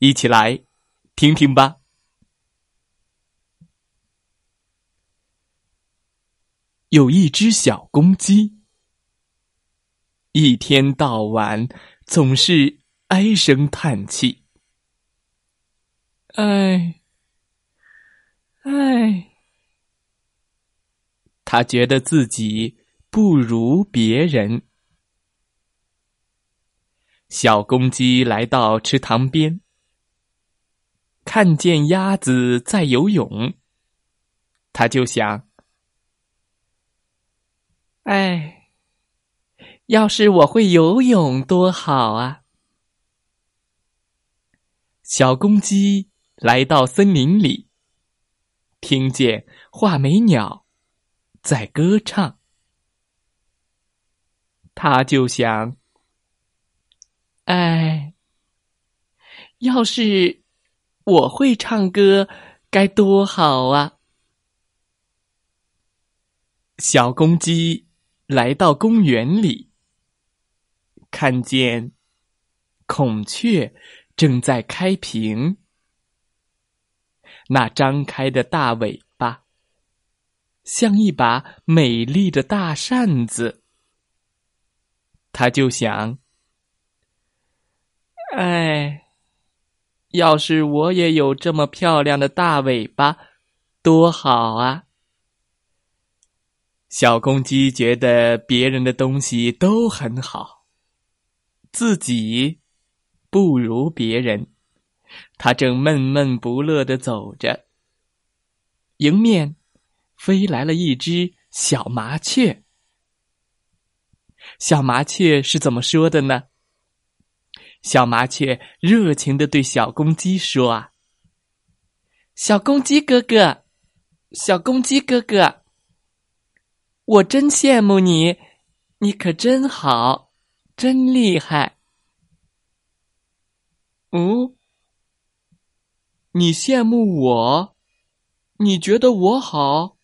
一起来听听吧。有一只小公鸡，一天到晚总是唉声叹气。唉，唉，他觉得自己不如别人。小公鸡来到池塘边。看见鸭子在游泳，他就想：“哎，要是我会游泳多好啊！”小公鸡来到森林里，听见画眉鸟在歌唱，他就想：“哎，要是……”我会唱歌，该多好啊！小公鸡来到公园里，看见孔雀正在开屏，那张开的大尾巴像一把美丽的大扇子，它就想：哎。要是我也有这么漂亮的大尾巴，多好啊！小公鸡觉得别人的东西都很好，自己不如别人。它正闷闷不乐的走着，迎面飞来了一只小麻雀。小麻雀是怎么说的呢？小麻雀热情的对小公鸡说：“啊，小公鸡哥哥，小公鸡哥哥，我真羡慕你，你可真好，真厉害。嗯，你羡慕我？你觉得我好？”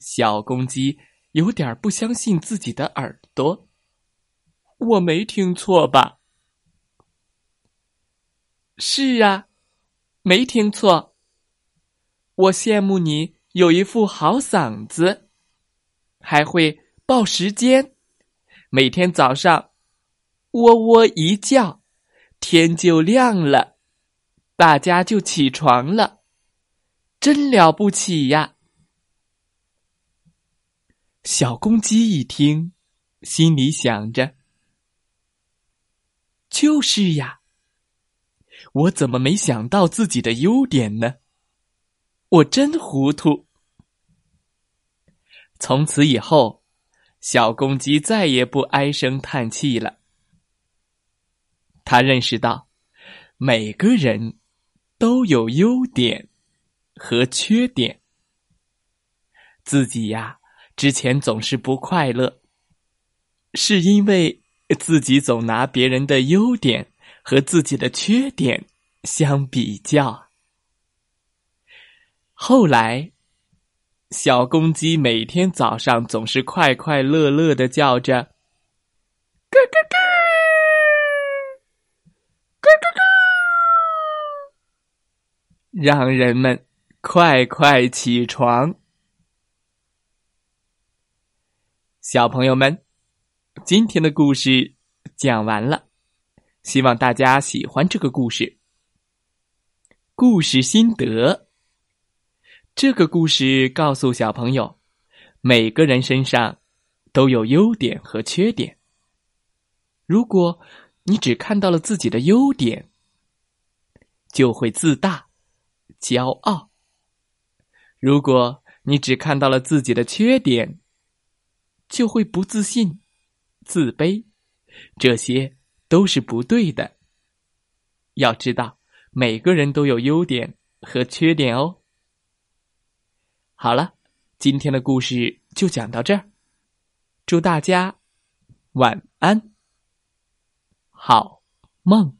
小公鸡有点不相信自己的耳朵，我没听错吧？是啊，没听错。我羡慕你有一副好嗓子，还会报时间，每天早上喔喔一叫，天就亮了，大家就起床了，真了不起呀！小公鸡一听，心里想着：就是呀。我怎么没想到自己的优点呢？我真糊涂。从此以后，小公鸡再也不唉声叹气了。他认识到，每个人都有优点和缺点。自己呀，之前总是不快乐，是因为自己总拿别人的优点。和自己的缺点相比较，后来，小公鸡每天早上总是快快乐乐的叫着“咯咯咯，咯咯咯”，让人们快快起床。小朋友们，今天的故事讲完了。希望大家喜欢这个故事。故事心得：这个故事告诉小朋友，每个人身上都有优点和缺点。如果你只看到了自己的优点，就会自大、骄傲；如果你只看到了自己的缺点，就会不自信、自卑。这些。都是不对的。要知道，每个人都有优点和缺点哦。好了，今天的故事就讲到这儿，祝大家晚安，好梦。